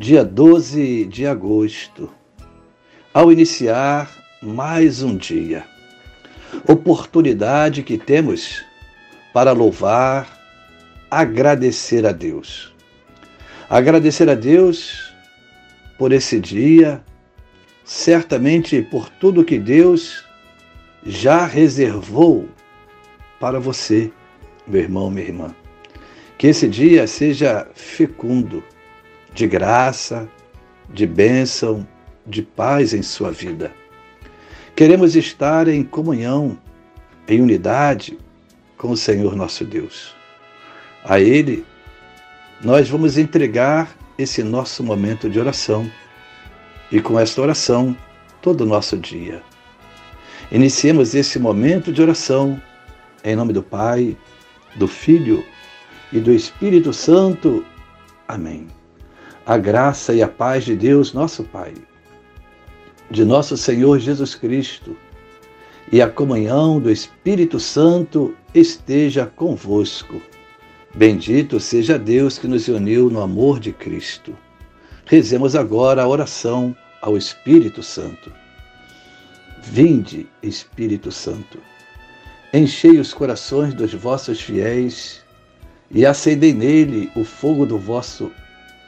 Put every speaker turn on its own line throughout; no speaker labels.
dia 12 de agosto, ao iniciar mais um dia, oportunidade que temos para louvar, agradecer a Deus. Agradecer a Deus por esse dia, certamente por tudo que Deus já reservou para você, meu irmão, minha irmã. Que esse dia seja fecundo de graça, de bênção, de paz em sua vida. Queremos estar em comunhão, em unidade com o Senhor nosso Deus. A Ele, nós vamos entregar esse nosso momento de oração e com esta oração, todo o nosso dia. Iniciemos esse momento de oração em nome do Pai, do Filho e do Espírito Santo. Amém a graça e a paz de Deus, nosso Pai, de nosso Senhor Jesus Cristo e a comunhão do Espírito Santo esteja convosco. Bendito seja Deus que nos uniu no amor de Cristo. Rezemos agora a oração ao Espírito Santo. Vinde, Espírito Santo, enchei os corações dos vossos fiéis e acendei nele o fogo do vosso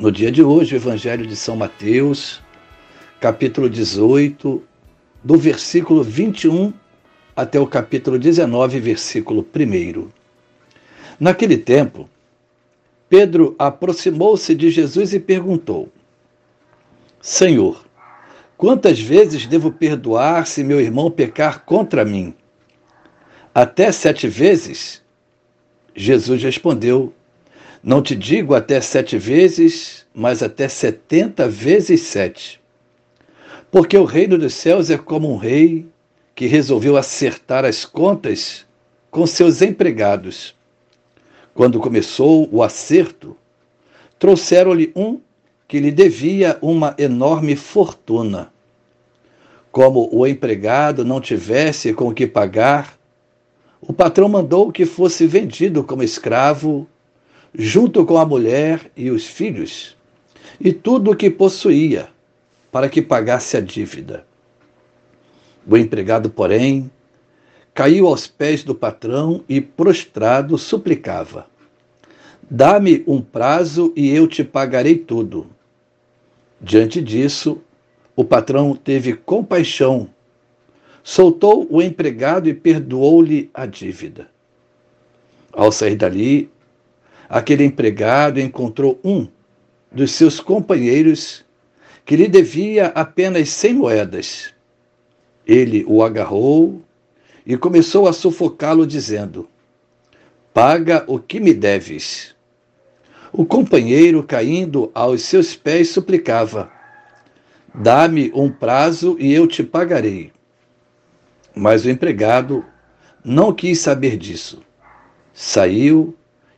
no dia de hoje, o Evangelho de São Mateus, capítulo 18, do versículo 21 até o capítulo 19, versículo 1. Naquele tempo, Pedro aproximou-se de Jesus e perguntou: Senhor, quantas vezes devo perdoar se meu irmão pecar contra mim? Até sete vezes? Jesus respondeu: não te digo até sete vezes, mas até setenta vezes sete. Porque o reino dos céus é como um rei que resolveu acertar as contas com seus empregados. Quando começou o acerto, trouxeram-lhe um que lhe devia uma enorme fortuna. Como o empregado não tivesse com o que pagar, o patrão mandou que fosse vendido como escravo junto com a mulher e os filhos, e tudo o que possuía, para que pagasse a dívida. O empregado, porém, caiu aos pés do patrão e, prostrado, suplicava: Dá-me um prazo e eu te pagarei tudo. Diante disso, o patrão teve compaixão, soltou o empregado e perdoou-lhe a dívida. Ao sair dali, aquele empregado encontrou um dos seus companheiros que lhe devia apenas cem moedas. Ele o agarrou e começou a sufocá-lo, dizendo: Paga o que me deves. O companheiro, caindo aos seus pés, suplicava: Dá-me um prazo e eu te pagarei. Mas o empregado não quis saber disso. Saiu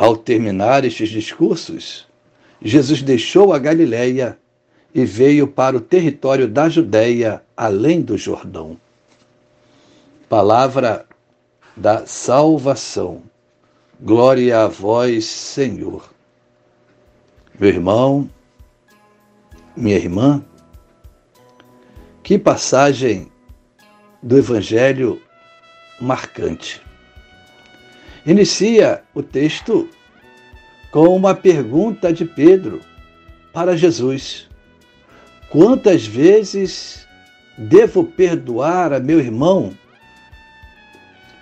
Ao terminar estes discursos, Jesus deixou a Galiléia e veio para o território da Judéia, além do Jordão. Palavra da salvação. Glória a vós, Senhor. Meu irmão, minha irmã, que passagem do Evangelho marcante. Inicia o texto com uma pergunta de Pedro para Jesus: Quantas vezes devo perdoar a meu irmão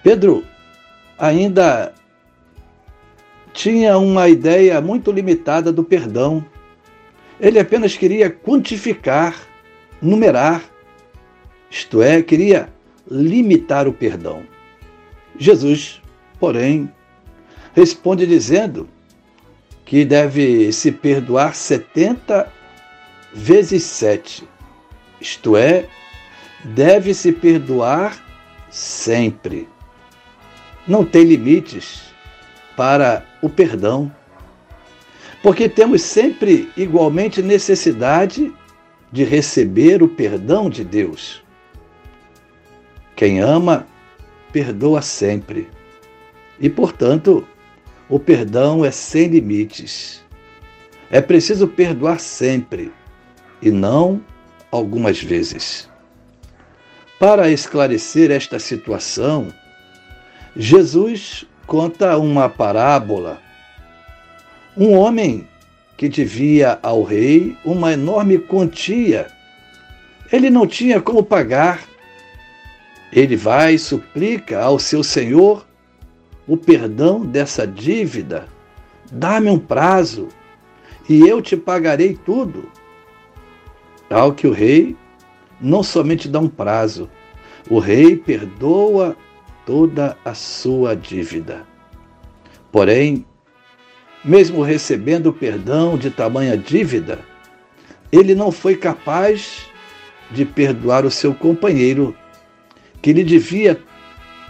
Pedro ainda tinha uma ideia muito limitada do perdão. Ele apenas queria quantificar, numerar, isto é, queria limitar o perdão. Jesus, porém, responde dizendo que deve se perdoar 70 vezes 7, isto é, deve se perdoar sempre não tem limites para o perdão. Porque temos sempre igualmente necessidade de receber o perdão de Deus. Quem ama, perdoa sempre. E, portanto, o perdão é sem limites. É preciso perdoar sempre e não algumas vezes. Para esclarecer esta situação, Jesus conta uma parábola. Um homem que devia ao rei uma enorme quantia. Ele não tinha como pagar. Ele vai e suplica ao seu senhor o perdão dessa dívida. Dá-me um prazo e eu te pagarei tudo. Ao que o rei não somente dá um prazo, o rei perdoa toda a sua dívida. Porém, mesmo recebendo o perdão de tamanha dívida, ele não foi capaz de perdoar o seu companheiro, que lhe devia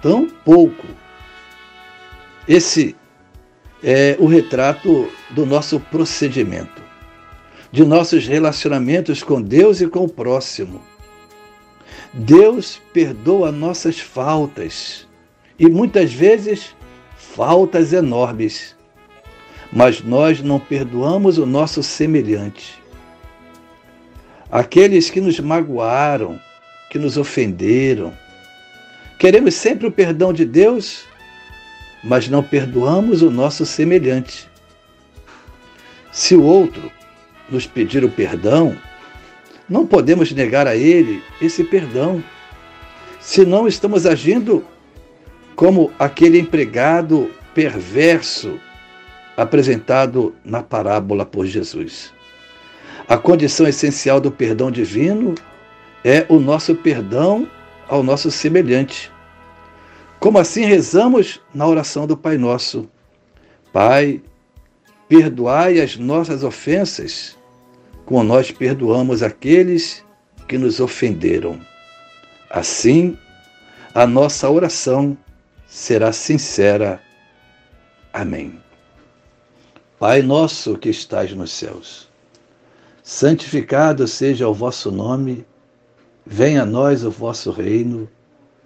tão pouco. Esse é o retrato do nosso procedimento, de nossos relacionamentos com Deus e com o próximo. Deus perdoa nossas faltas e muitas vezes faltas enormes. Mas nós não perdoamos o nosso semelhante. Aqueles que nos magoaram, que nos ofenderam. Queremos sempre o perdão de Deus, mas não perdoamos o nosso semelhante. Se o outro nos pedir o perdão, não podemos negar a ele esse perdão, senão estamos agindo como aquele empregado perverso apresentado na parábola por Jesus. A condição essencial do perdão divino é o nosso perdão ao nosso semelhante. Como assim rezamos na oração do Pai Nosso? Pai, perdoai as nossas ofensas, como nós perdoamos aqueles que nos ofenderam. Assim, a nossa oração será sincera. Amém. Pai nosso que estais nos céus, santificado seja o vosso nome, venha a nós o vosso reino,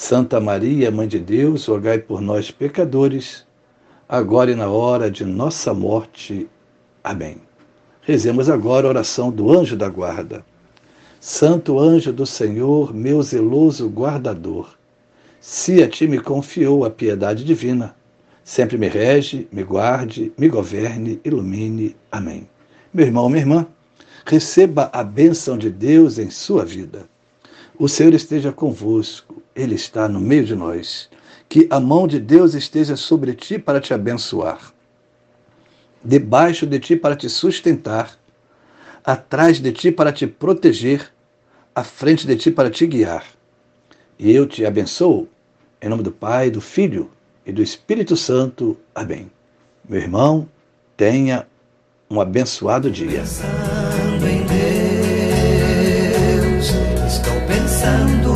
Santa Maria, Mãe de Deus, rogai por nós, pecadores, agora e na hora de nossa morte. Amém. Rezemos agora a oração do anjo da guarda. Santo anjo do Senhor, meu zeloso guardador, se a ti me confiou a piedade divina, sempre me rege, me guarde, me governe, ilumine. Amém. Meu irmão, minha irmã, receba a bênção de Deus em sua vida. O Senhor esteja convosco, Ele está no meio de nós. Que a mão de Deus esteja sobre ti para te abençoar, debaixo de ti para te sustentar, atrás de ti para te proteger, à frente de ti para te guiar. E eu te abençoo, em nome do Pai, do Filho e do Espírito Santo. Amém. Meu irmão, tenha um abençoado dia. pensando